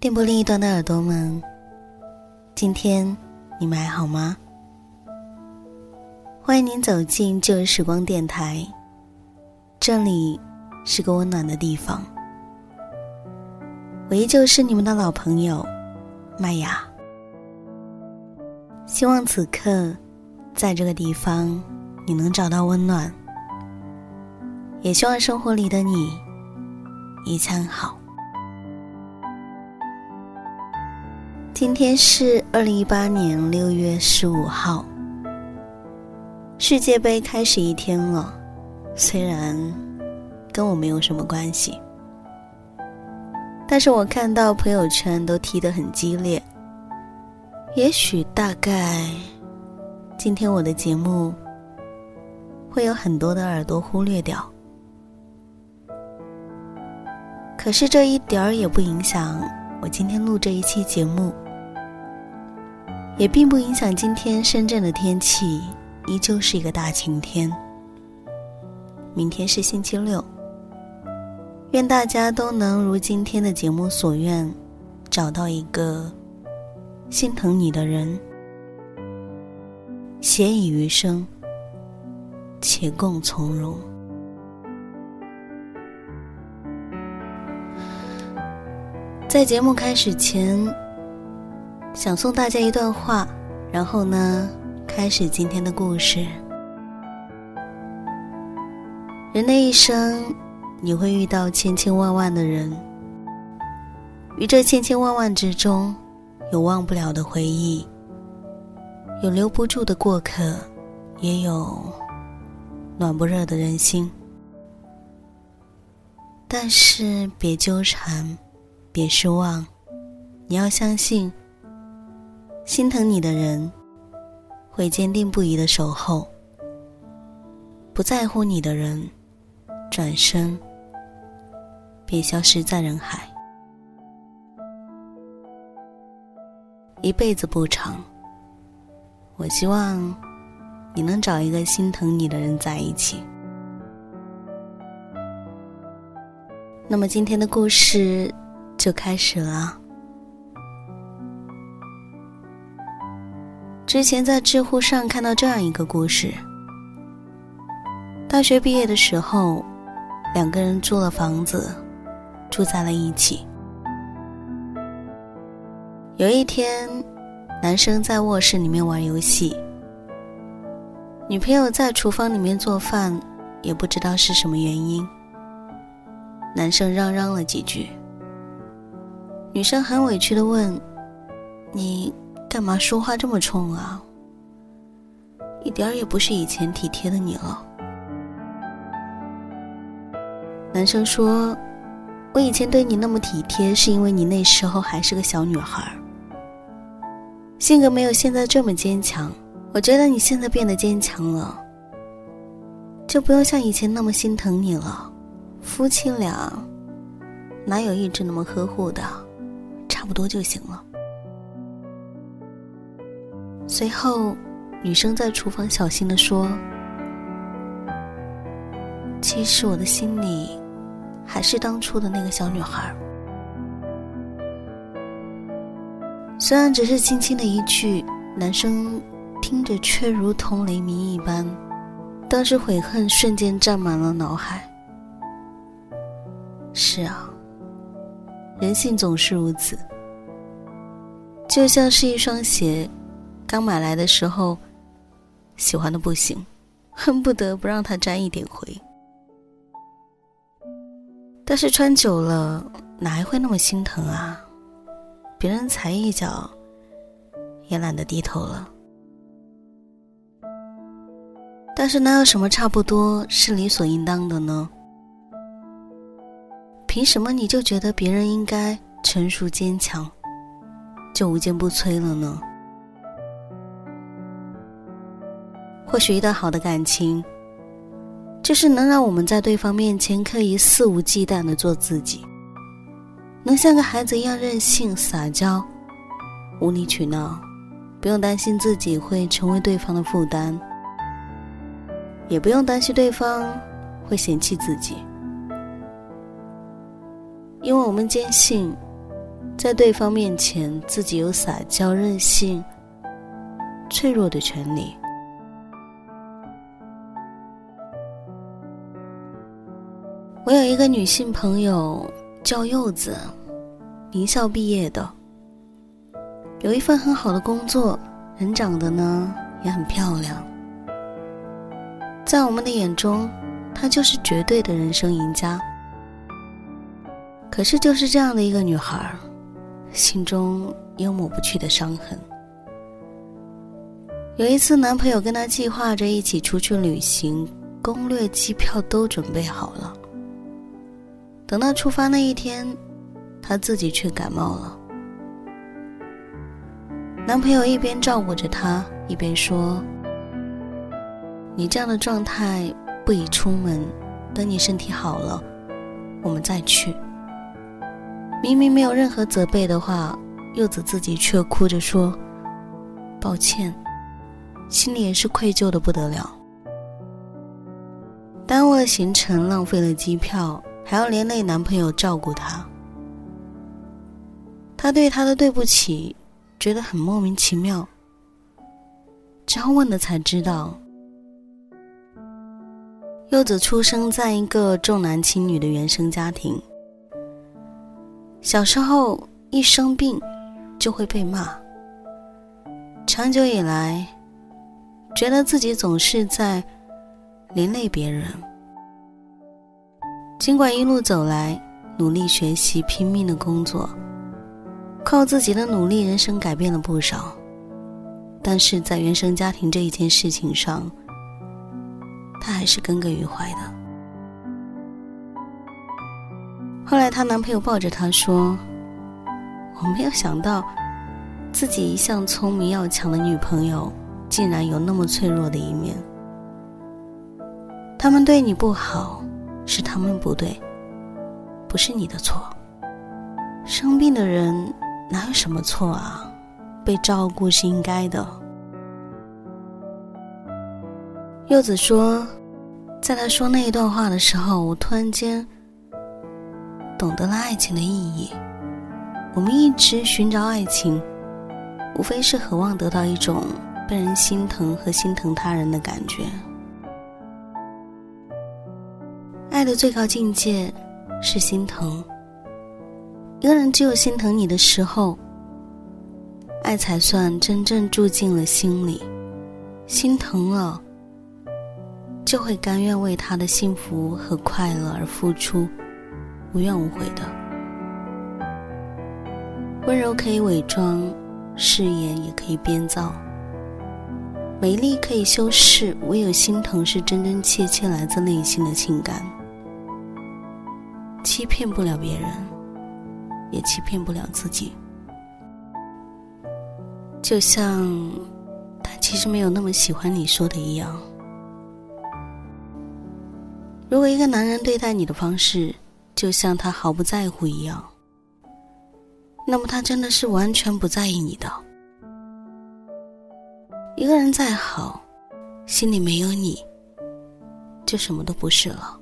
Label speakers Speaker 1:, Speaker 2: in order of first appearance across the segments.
Speaker 1: 电波另一端的耳朵们，今天你们还好吗？欢迎您走进旧时光电台，这里是个温暖的地方。我依旧是你们的老朋友麦雅。希望此刻在这个地方你能找到温暖，也希望生活里的你一餐好。今天是二零一八年六月十五号，世界杯开始一天了，虽然跟我没有什么关系，但是我看到朋友圈都踢得很激烈。也许大概，今天我的节目会有很多的耳朵忽略掉，可是这一点儿也不影响我今天录这一期节目。也并不影响今天深圳的天气，依旧是一个大晴天。明天是星期六，愿大家都能如今天的节目所愿，找到一个心疼你的人，携以余生，且共从容。在节目开始前。想送大家一段话，然后呢，开始今天的故事。人的一生，你会遇到千千万万的人，于这千千万万之中，有忘不了的回忆，有留不住的过客，也有暖不热的人心。但是别纠缠，别失望，你要相信。心疼你的人，会坚定不移的守候；不在乎你的人，转身，便消失在人海。一辈子不长，我希望你能找一个心疼你的人在一起。那么今天的故事就开始了。之前在知乎上看到这样一个故事：大学毕业的时候，两个人租了房子，住在了一起。有一天，男生在卧室里面玩游戏，女朋友在厨房里面做饭，也不知道是什么原因，男生嚷嚷了几句，女生很委屈的问：“你？”干嘛说话这么冲啊？一点儿也不是以前体贴的你了。男生说：“我以前对你那么体贴，是因为你那时候还是个小女孩，性格没有现在这么坚强，我觉得你现在变得坚强了，就不用像以前那么心疼你了。夫妻俩哪有一直那么呵护的，差不多就行了。随后，女生在厨房小心的说：“其实我的心里还是当初的那个小女孩。”虽然只是轻轻的一句，男生听着却如同雷鸣一般，当时悔恨瞬间占满了脑海。是啊，人性总是如此，就像是一双鞋，刚买来的时候，喜欢的不行，恨不得不让它沾一点灰，但是穿久了，哪还会那么心疼啊？别人踩一脚，也懒得低头了。但是哪有什么差不多是理所应当的呢？凭什么你就觉得别人应该成熟坚强，就无坚不摧了呢？或许一段好的感情，就是能让我们在对方面前可以肆无忌惮的做自己。能像个孩子一样任性撒娇，无理取闹，不用担心自己会成为对方的负担，也不用担心对方会嫌弃自己，因为我们坚信，在对方面前自己有撒娇、任性、脆弱的权利。我有一个女性朋友。叫柚子，名校毕业的，有一份很好的工作，人长得呢也很漂亮。在我们的眼中，她就是绝对的人生赢家。可是就是这样的一个女孩，心中有抹不去的伤痕。有一次，男朋友跟她计划着一起出去旅行，攻略、机票都准备好了。等到出发那一天，她自己却感冒了。男朋友一边照顾着她，一边说：“你这样的状态不宜出门，等你身体好了，我们再去。”明明没有任何责备的话，柚子自己却哭着说：“抱歉。”心里也是愧疚的不得了，耽误了行程，浪费了机票。还要连累男朋友照顾她，她对他的对不起觉得很莫名其妙。之后问了才知道，柚子出生在一个重男轻女的原生家庭，小时候一生病就会被骂，长久以来觉得自己总是在连累别人。尽管一路走来，努力学习，拼命的工作，靠自己的努力，人生改变了不少。但是在原生家庭这一件事情上，她还是耿耿于怀的。后来，她男朋友抱着她说：“我没有想到，自己一向聪明要强的女朋友，竟然有那么脆弱的一面。他们对你不好。”是他们不对，不是你的错。生病的人哪有什么错啊？被照顾是应该的。柚子说，在他说那一段话的时候，我突然间懂得了爱情的意义。我们一直寻找爱情，无非是渴望得到一种被人心疼和心疼他人的感觉。爱的最高境界是心疼。一个人只有心疼你的时候，爱才算真正住进了心里。心疼了，就会甘愿为他的幸福和快乐而付出，无怨无悔的。温柔可以伪装，誓言也可以编造，美丽可以修饰，唯有心疼是真真切切来自内心的情感。欺骗不了别人，也欺骗不了自己。就像他其实没有那么喜欢你说的一样。如果一个男人对待你的方式，就像他毫不在乎一样，那么他真的是完全不在意你的。一个人再好，心里没有你，就什么都不是了。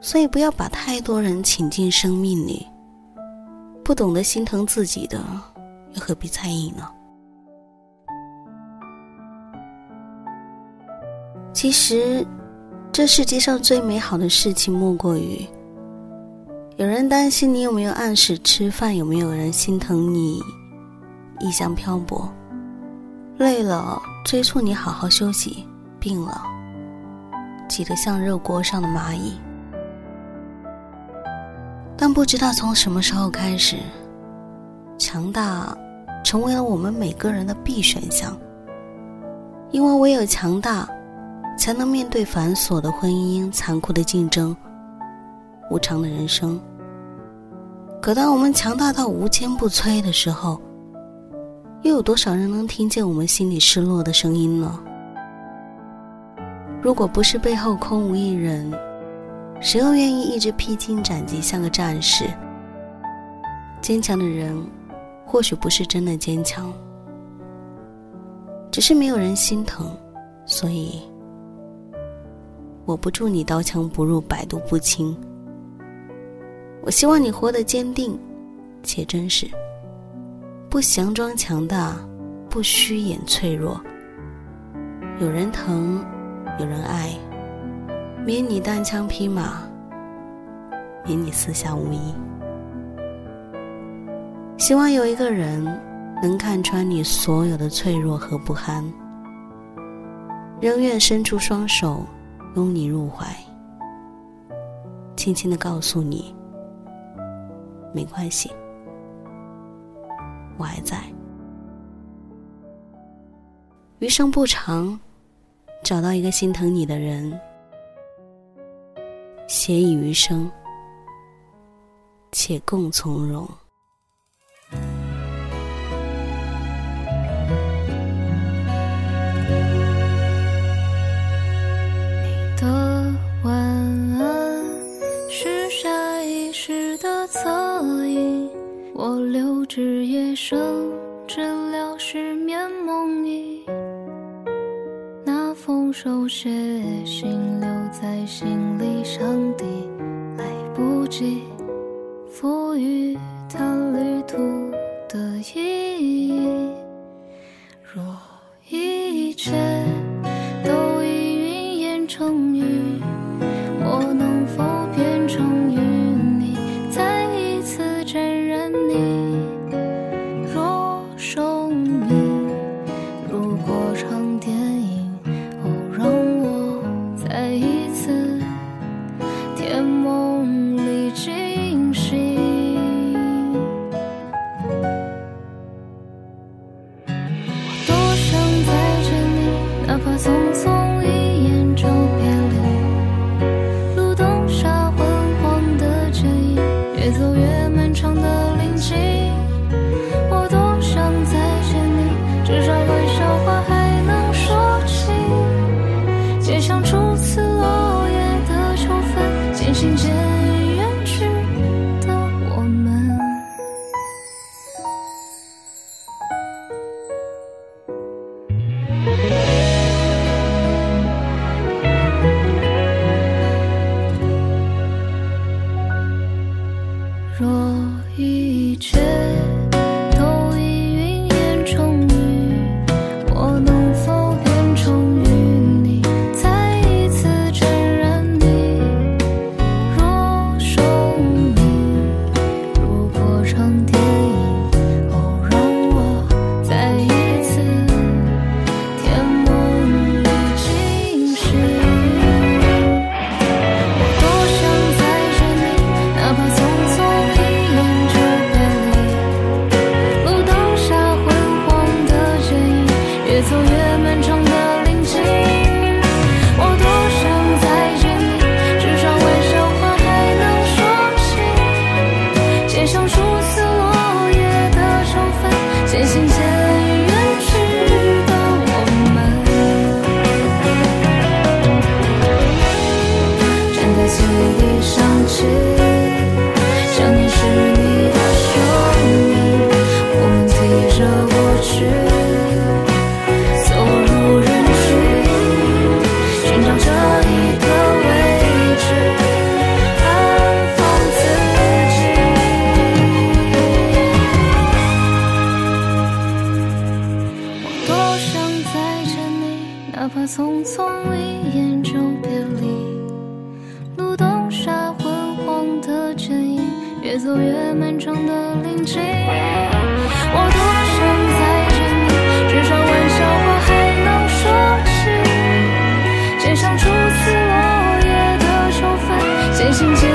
Speaker 1: 所以不要把太多人请进生命里，不懂得心疼自己的，又何必在意呢？其实。这世界上最美好的事情，莫过于有人担心你有没有按时吃饭，有没有人心疼你异乡漂泊，累了催促你好好休息，病了挤得像热锅上的蚂蚁。但不知道从什么时候开始，强大成为了我们每个人的必选项，因为唯有强大。才能面对繁琐的婚姻、残酷的竞争、无常的人生。可当我们强大到无坚不摧的时候，又有多少人能听见我们心里失落的声音呢？如果不是背后空无一人，谁又愿意一直披荆斩棘，像个战士？坚强的人，或许不是真的坚强，只是没有人心疼，所以。我不祝你刀枪不入、百毒不侵。我希望你活得坚定且真实，不佯装强大，不虚掩脆弱。有人疼，有人爱，免你单枪匹马，免你四下无依。希望有一个人能看穿你所有的脆弱和不堪，仍愿伸出双手。拥你入怀，轻轻的告诉你，没关系，我还在。余生不长，找到一个心疼你的人，携以余生，且共从容。你
Speaker 2: 的晚安是下意识的侧影，我留至夜深，治疗失眠梦呓。手写信留在行李箱底，来不及赋予它旅途的意义。若一切都已云烟成雨花海。重的零星 seasons